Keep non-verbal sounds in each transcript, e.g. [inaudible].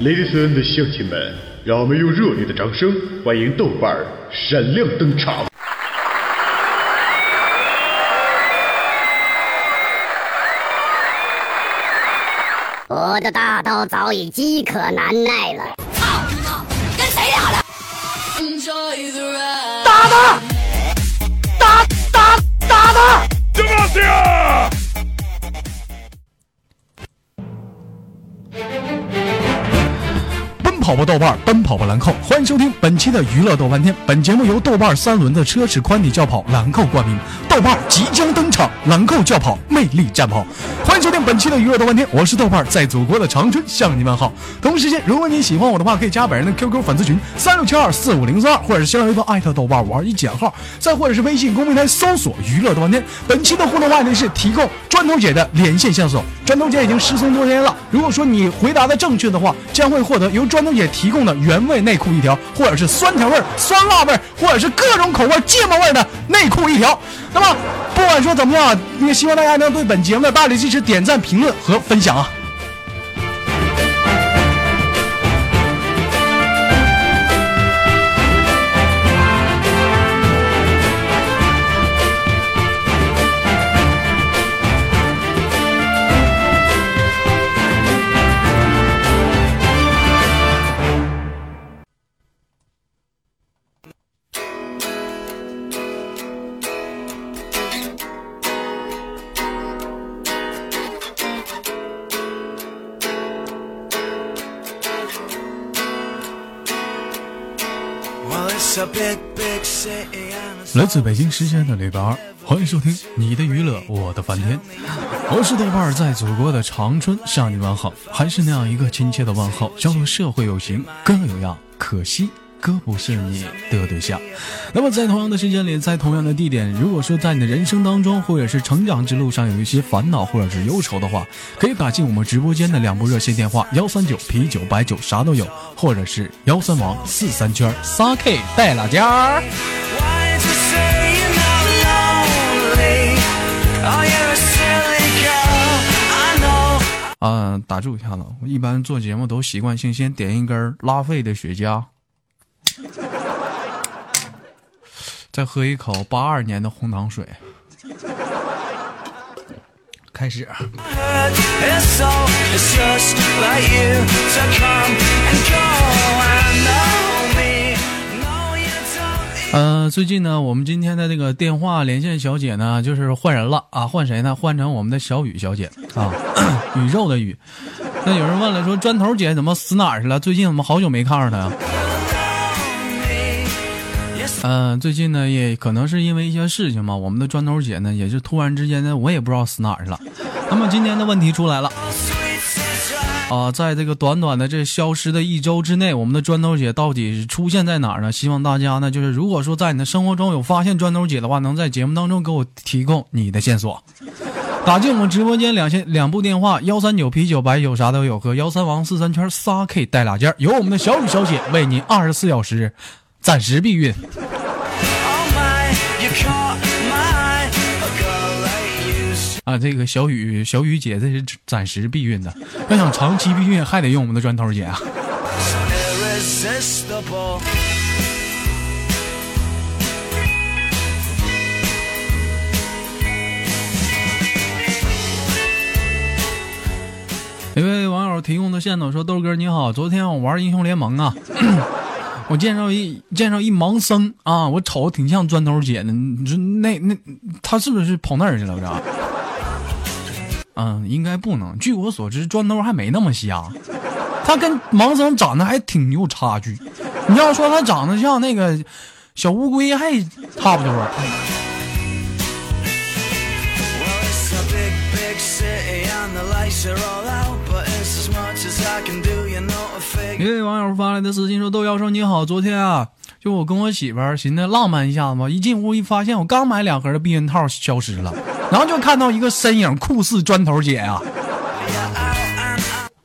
Ladies and 乡亲们，让我们用热烈的掌声欢迎豆瓣儿闪亮登场。我的大刀早已饥渴难耐了。操你妈！跟谁俩的？打他！打打打他！奔跑吧豆瓣儿，奔跑吧兰蔻！欢迎收听本期的娱乐豆瓣天。本节目由豆瓣儿三轮的奢侈宽体轿跑兰蔻冠名，豆瓣即将登场，兰蔻轿跑魅力战跑。欢迎收听本期的娱乐豆瓣天，我是豆瓣，在祖国的长春向你们好。同时间，如果你喜欢我的话，可以加本人的 QQ 粉丝群三六七二四五零四二，或者是新浪微博艾特豆瓣五二一减号，再或者是微信公平台搜索娱乐豆瓣天。本期的互动话题是提供砖头姐的连线线索，砖头姐已经失踪多天了。如果说你回答的正确的话，将会获得由砖头姐提供的原味内裤一条，或者是酸甜味、酸辣味，或者是各种口味芥末味的内裤一条。那么不管说怎么样，也希望大家能对本节目的大力支持点赞、评论和分享啊！自北京时间的礼拜二，欢迎收听你的娱乐，我的翻天。我是豆瓣儿，在祖国的长春向你问好，还是那样一个亲切的问候，叫做社会有型，哥有样，可惜哥不是你的对象。那么在同样的时间里，在同样的地点，如果说在你的人生当中，或者是成长之路上有一些烦恼或者是忧愁的话，可以打进我们直播间的两部热线电话：幺三九啤酒白酒啥都有，或者是幺三王四三圈仨 K 带拉家儿。啊，打住一下子！我一般做节目都习惯性先点一根拉菲的雪茄，[laughs] 再喝一口八二年的红糖水。开始。呃，最近呢，我们今天的这个电话连线小姐呢，就是换人了啊，换谁呢？换成我们的小雨小姐啊，[clears throat] 宇宙的宇。那有人问了，说砖头姐怎么死哪儿去了？最近怎么好久没看着她呀？嗯，最近呢，也可能是因为一些事情嘛，我们的砖头姐呢，也是突然之间呢，我也不知道死哪儿去了。那么今天的问题出来了。啊，在这个短短的这消失的一周之内，我们的砖头姐到底出现在哪儿呢？希望大家呢，就是如果说在你的生活中有发现砖头姐的话，能在节目当中给我提供你的线索。打进我们直播间两千两部电话：幺三九啤酒白酒啥都有和幺三王四三圈仨 K 带俩件，由我们的小雨小姐为您二十四小时暂时避孕。啊，这个小雨小雨姐这是暂时避孕的，要想长期避孕还得用我们的砖头姐啊。一位网友提供的线索说：“豆哥你好，昨天我玩英雄联盟啊，[clears throat] 我见着一见着一盲僧啊，我瞅着挺像砖头姐的，你说那那他是不是跑那儿去了？这？”嗯，应该不能。据我所知，砖头还没那么瞎，他跟盲僧长得还挺有差距。你要说他长得像那个小乌龟，还差不多。一位网友发来的私信说：“豆妖说你好，昨天啊，就我跟我媳妇儿寻思浪漫一下子嘛，一进屋一发现我刚买两盒的避孕套消失了。”然后就看到一个身影，酷似砖头姐啊！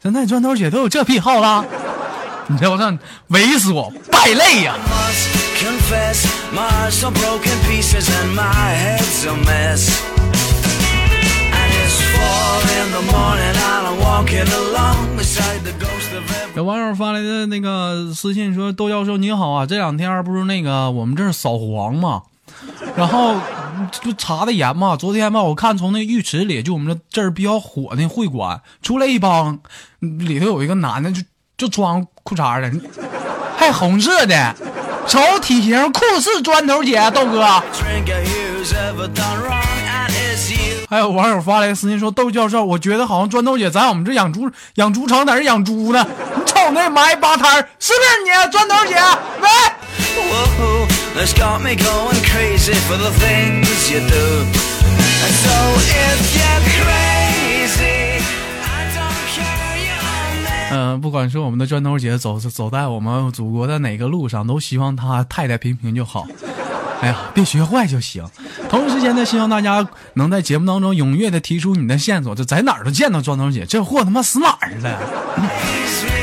现在砖头姐都有这癖好了，你知我看猥琐败类呀！有网友发来的那个私信说：“窦教授你好啊，这两天不是那个我们这儿扫黄嘛，然后就查的严嘛。昨天吧，我看从那浴池里，就我们这这儿比较火的会馆出来一帮，里头有一个男的就就穿裤衩的，还红色的，瞅体型酷似砖头姐，豆哥。”还有网友发来私信说：“窦教授，我觉得好像砖头姐在我们这养猪养猪场在这养猪呢。你瞅那埋八摊是不是你砖头姐？喂。”嗯，不管是我们的砖头姐走走在我们祖国的哪个路上，都希望她太太平平就好。哎呀，别学坏就行。同时间呢，希望大家能在节目当中踊跃的提出你的线索，就在哪儿都见到庄头姐，这货他妈死哪儿了？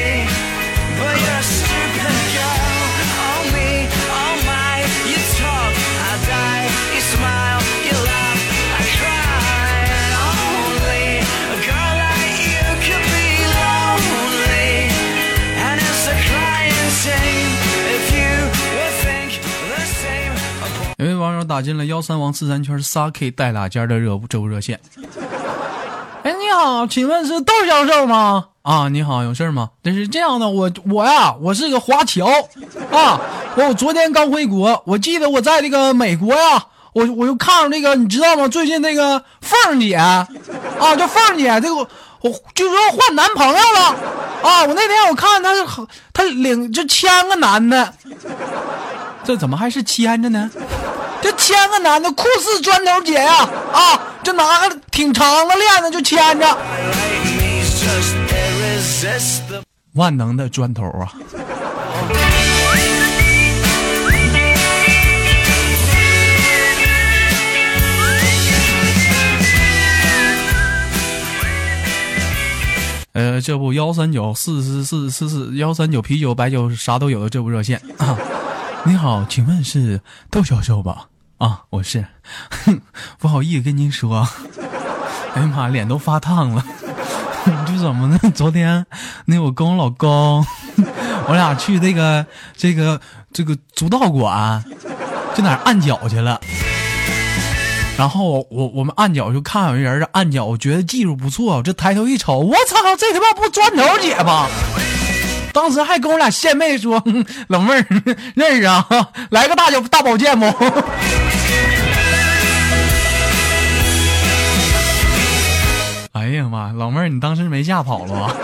打进了幺三王四三圈仨 K 带俩尖的热这部热线。[laughs] 哎，你好，请问是窦教授吗？啊，你好，有事吗？这是这样的，我我呀，我是个华侨啊，我昨天刚回国，我记得我在那个美国呀，我我就看着那个，你知道吗？最近那个凤姐啊，叫凤姐，这个我就说换男朋友了啊，我那天我看她她领就牵个男的，这怎么还是牵着呢？这牵个男的酷似砖头姐呀！啊，这拿个挺长的链子就牵着，万能的砖头啊！呃，这部幺三九四四四四四幺三九啤酒白酒啥都有的这部热线啊！你好，请问是窦教授吧？啊，我是，哼不好意思跟您说，哎呀妈，脸都发烫了，这怎么呢？昨天那我跟我老公，我俩去那个这个这个足道馆，去哪按脚去了。然后我我们按脚就看有人按脚，我觉得技术不错，这抬头一瞅，我操，这他妈不砖头姐吗？当时还跟我俩献媚说：“ [laughs] 老妹儿 [laughs] 认识啊，来个大脚大保健不？” [laughs] 哎呀妈，老妹儿，你当时没吓跑了吧？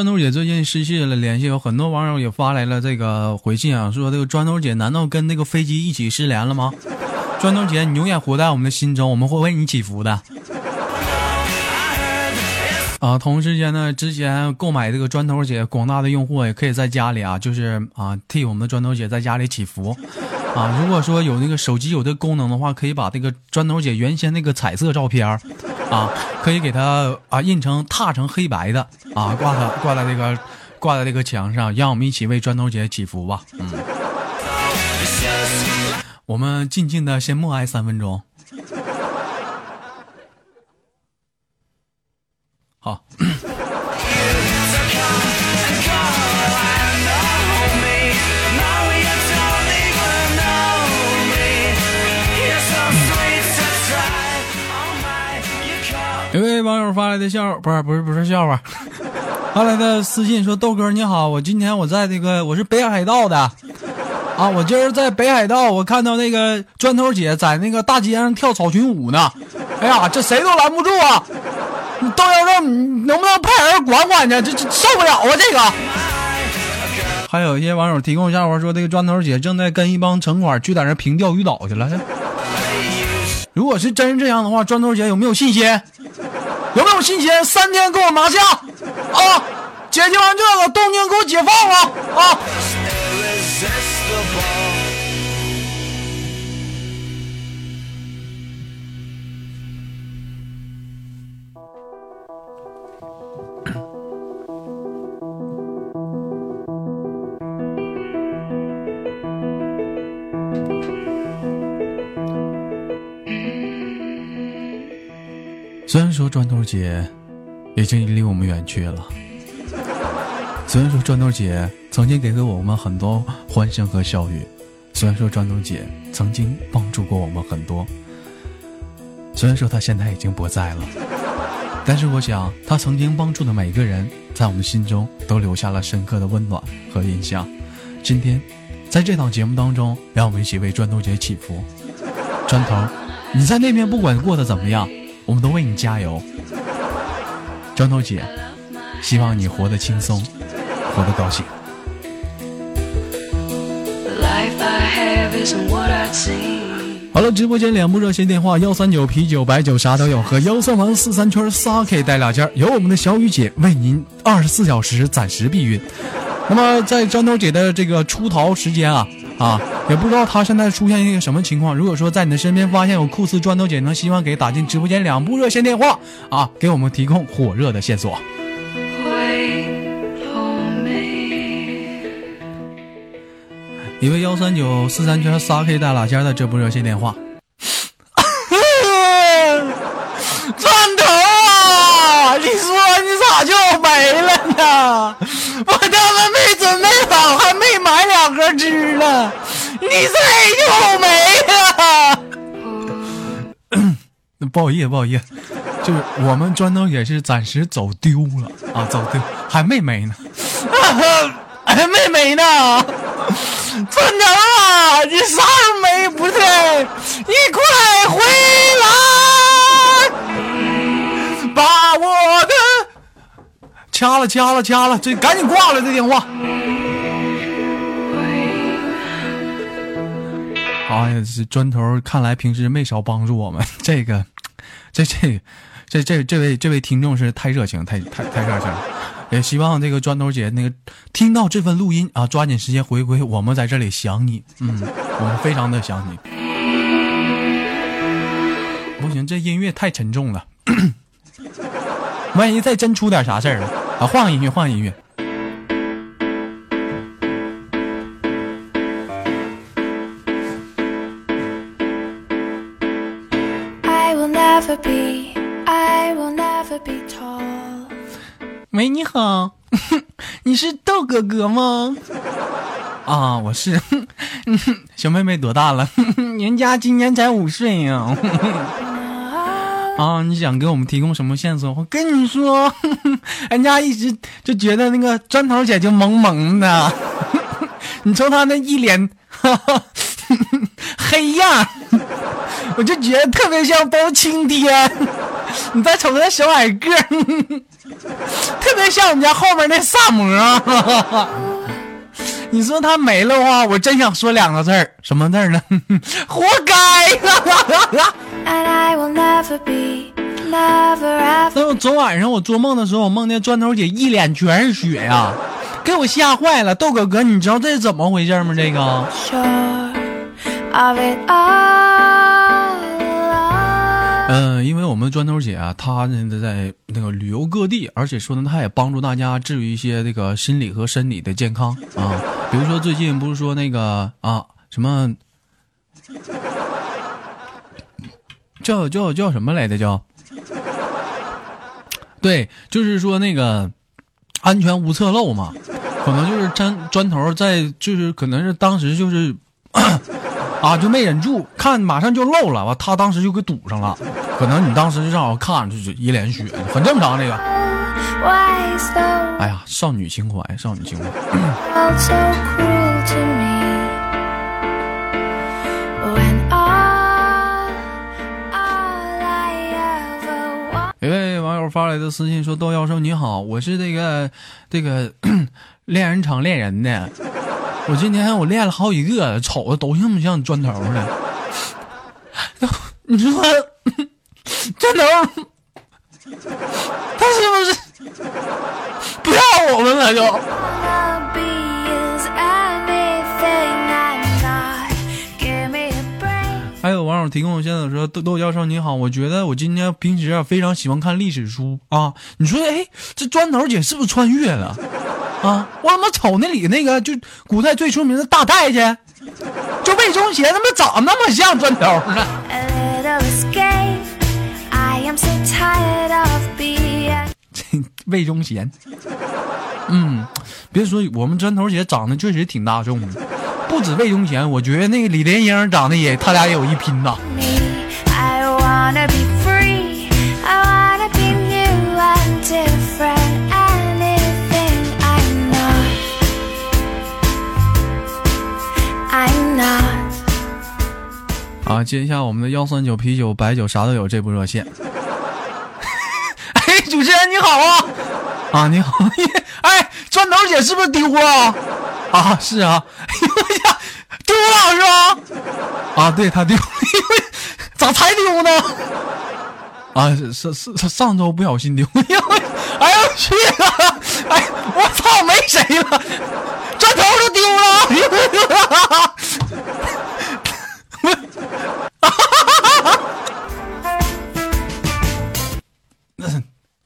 砖头姐最近失去了联系，有很多网友也发来了这个回信啊，说这个砖头姐难道跟那个飞机一起失联了吗？砖头姐，你永远活在我们的心中，我们会为你祈福的。啊，同时间呢，之前购买这个砖头姐，广大的用户也可以在家里啊，就是啊，替我们的砖头姐在家里祈福。啊，如果说有那个手机有这功能的话，可以把这个砖头姐原先那个彩色照片啊，可以给它啊印成踏成黑白的啊，挂它挂在这个挂在这个墙上，让我们一起为砖头姐祈福吧。嗯。我们静静的先默哀三分钟。好。位网友发来的笑，不是不是不是笑话，[laughs] 发来的私信说：“豆哥你好，我今天我在这个我是北海道的。”啊！我今儿在北海道，我看到那个砖头姐在那个大街上跳草裙舞呢。哎呀，这谁都拦不住啊！窦教授，你能不能派人管管去？这这受不了啊！这个。还有一些网友提供笑话，说这个砖头姐正在跟一帮城管去在那平钓鱼岛去了。如果是真是这样的话，砖头姐有没有信心？有没有信心？三天给我拿下啊！解决完这个，东京给我解放了啊！虽然说砖头姐已经离我们远去了，虽然说砖头姐曾经给给我们很多欢声和笑语，虽然说砖头姐曾经帮助过我们很多，虽然说她现在已经不在了，但是我想她曾经帮助的每个人，在我们心中都留下了深刻的温暖和印象。今天，在这档节目当中，让我们一起为砖头姐祈福。砖头，你在那边不管过得怎么样，我们都为你加油。张头姐，希望你活得轻松，活得高兴。好了，直播间两部热线电话：幺三九啤酒白酒啥都有和幺三王四三圈仨 K 带俩件儿，由我们的小雨姐为您二十四小时暂时避孕。那么在张头姐的这个出逃时间啊啊，也不知道他现在出现一个什么情况。如果说在你的身边发现有酷似砖头姐能希望给打进直播间两部热线电话啊，给我们提供火热的线索。一位幺三九四三圈仨 K 带俩尖的这部热线电话。[laughs] 砖头，你说你咋就没了呢？我他妈，买两盒吃呢，你咋就没了？不好意思，不好意思，就是我们砖头也是暂时走丢了啊，走丢还没没呢，还没没呢。[laughs] 砖头啊，你啥时候没？不对，你快回来！把我的掐了掐了掐了，这赶紧挂了这电话。哎呀，这砖头看来平时没少帮助我们。[laughs] 这个，这这这这这位这位听众是太热情，太太太热情了。也希望这个砖头姐那个听到这份录音啊，抓紧时间回归。我们在这里想你，嗯，我们非常的想你。不行，这音乐太沉重了，[coughs] 万一再真出点啥事儿了啊！换个音乐，换个音乐。喂，你好，[laughs] 你是豆哥哥吗？啊，我是。[laughs] 小妹妹多大了？[laughs] 人家今年才五岁呀、啊，你想给我们提供什么线索？我跟你说，人家一直就觉得那个砖头姐就萌萌的，你瞅她那一脸黑样，我就觉得特别像包青天。[laughs] 你再瞅她那小矮个儿，特别像我们家后面那萨摩。[laughs] 你说他没了的话，我真想说两个字儿，什么字儿呢？活该 [laughs]. 但我昨晚上我做梦的时候，我梦见砖头姐一脸全是血呀、给我吓坏了。豆哥哥，你知道这是怎么回事吗？这个嗯，因为我们砖头姐啊，她呢在那个旅游各地，而且说呢，她也帮助大家治愈一些这个心理和身体的健康啊。比如说最近不是说那个啊什么叫叫叫什么来的叫？对，就是说那个安全无侧漏嘛，可能就是砖砖头在就是可能是当时就是。啊，就没忍住，看马上就漏了，完他当时就给堵上了，可能你当时就正好看，就是一脸血，很正常。这个，哎呀，少女情怀，少女情怀。一位网友发来的私信说：“窦教授你好，我是这个这个 [clears throat] 恋人场恋人的，我今天我练了好几个，瞅着都像不像砖头的。你说砖头，他是不是不要我们了就？”还有网友提供线索说：“豆豆教授你好，我觉得我今天平时啊非常喜欢看历史书啊。你说，哎，这砖头姐是不是穿越了啊？我怎么瞅那里那个就古代最出名的大太监，就魏忠贤他妈长那么像砖头呢 [laughs] 魏忠贤。嗯，别说我们砖头姐长得确实挺大众的，不止魏忠贤，我觉得那个李莲英长得也，他俩也有一拼呐。me. I wanna be 啊，接一下我们的幺三九啤酒、白酒啥都有这部热线。[laughs] 哎，主持人你好啊！啊，你好，[laughs] 哎，砖头姐是不是丢了？啊，是啊，哎呦呀，丢了是吧？啊，对，他丢了，[laughs] 咋才丢呢？啊，是是上周不小心丢，哎呦，哎呦我去了，哎，我操，没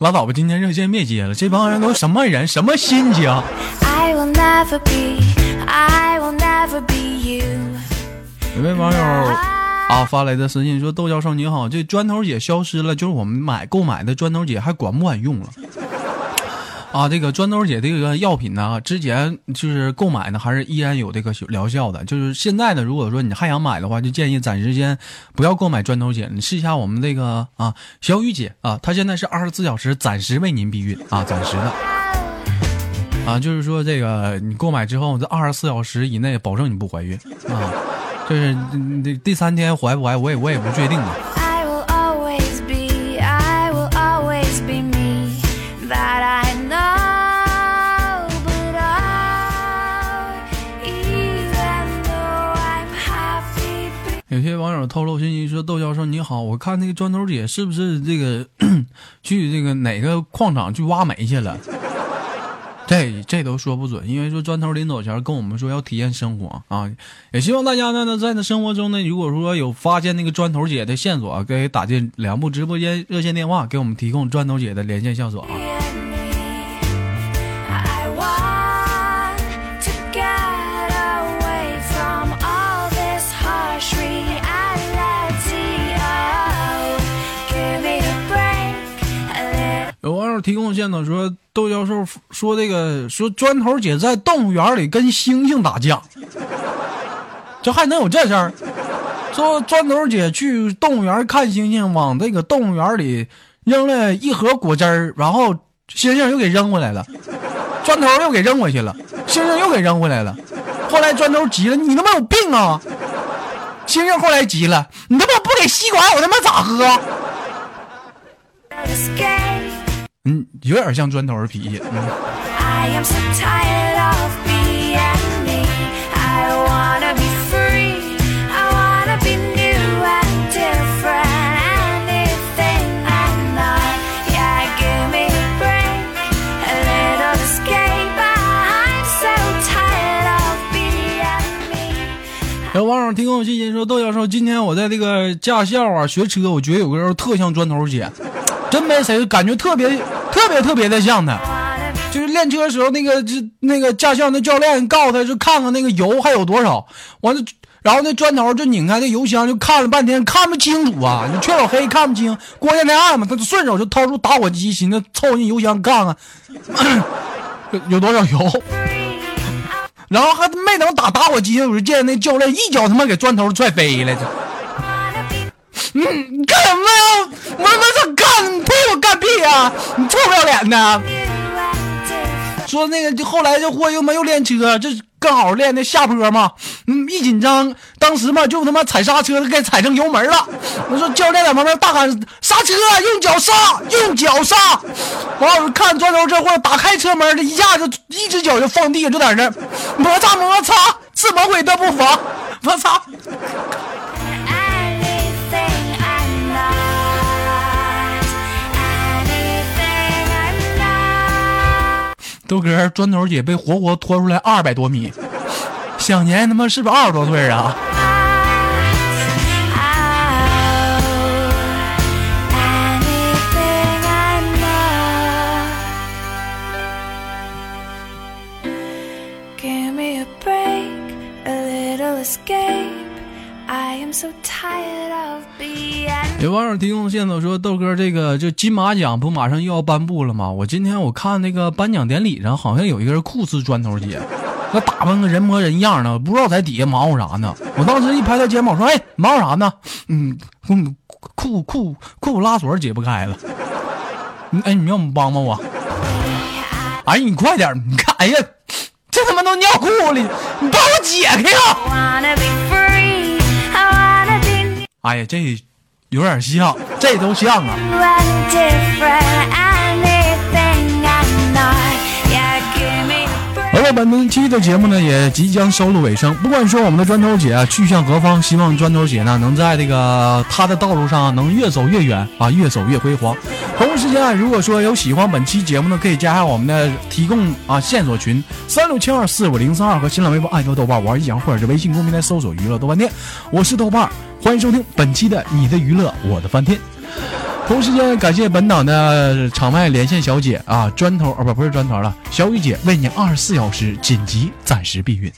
拉倒吧，今天热线别接了，这帮人都什么人，什么心情？I will never be. I will never be you. 有位网友啊发来的私信说：“窦教授你好，这砖头姐消失了，就是我们买购买的砖头姐还管不管用了？”啊，这个砖头姐这个药品呢，之前就是购买呢，还是依然有这个疗效的。就是现在呢，如果说你还想买的话，就建议暂时先不要购买砖头姐，你试一下我们这个啊小雨姐啊，她现在是二十四小时暂时为您避孕啊，暂时的。啊，就是说这个你购买之后，这二十四小时以内保证你不怀孕啊。就是第第三天怀不怀，我也我也不确定啊。有些网友透露信息说：“窦教授你好，我看那个砖头姐是不是这个 [clears throat] 去这个哪个矿场去挖煤去了？”这这都说不准，因为说砖头临走前跟我们说要体验生活啊，也希望大家呢在那生活中呢，如果说有发现那个砖头姐的线索，可以打进两部直播间热线电话，给我们提供砖头姐的连线线索啊。提供线索说，窦教授说这个说砖头姐在动物园里跟猩猩打架，这还能有这事儿？说砖头姐去动物园看猩猩，往这个动物园里扔了一盒果汁儿，然后猩猩又给扔回来了，砖头又给扔回去了，猩猩又给扔回来了。后来砖头急了，你他妈有病啊！猩猩后来急了，你他妈不给吸管，我他妈咋喝？嗯，有点像砖头儿脾气。有网友提供信息说，窦教授，今天我在这个驾校啊学车，我觉得有个人特像砖头姐。真没谁，感觉特别特别特别的像他。就是练车的时候，那个就那个驾校那教练告诉他，就看看那个油还有多少，完了，然后那砖头就拧开那油箱，就看了半天，看不清楚啊，就全老黑看不清，光线太暗嘛，他就顺手就掏出打火机，寻思凑进油箱看看 [coughs] 有多少油。然后还没等打打火机，我就见那教练一脚他妈给砖头踹飞了。嗯，你干什么呀？我他妈想干，你推我干屁呀、你臭不要脸的！说那个就后来这货又没有练车，这刚好练的下坡嘛，嗯，一紧张，当时嘛就他妈踩刹车给踩成油门了。我说教练在旁边大喊刹车，用脚刹，用脚刹。完我看砖头这货打开车门，这一下就一只脚就放地，就在那摩擦摩擦，是魔鬼都不防，我操！都搁，砖头姐被活活拖出来二百多米，想年他妈是不是二十多岁啊？Escape. 有网友提供线索说，豆哥这个就金马奖不马上又要颁布了吗？我今天我看那个颁奖典礼上，好像有一个人酷似砖头姐，那打扮个人模人样的，不知道在底下忙活啥呢。我当时一拍他肩膀说：“哎，忙活啥呢？嗯，嗯裤裤裤拉锁解不开了。嗯哎，你要不帮帮我？哎，你快点，你看，哎呀，这他妈都尿裤里，你帮我解开呀！哎呀，这有点像，这都像啊。好了，本期的节目呢也即将收录尾声。不管说我们的砖头姐啊去向何方，希望砖头姐呢能在这个她的道路上能越走越远啊，越走越辉煌。同时间啊，如果说有喜欢本期节目呢，可以加上我们的提供啊线索群三六七二四五零三二和新浪微博艾特豆瓣玩一讲，或者是微信公平台搜索娱乐豆瓣店。我是豆瓣儿，欢迎收听本期的你的娱乐我的翻天。同时间感谢本档的场外连线小姐啊，砖头啊不不是砖头了，小雨姐为你二十四小时紧急暂时避孕。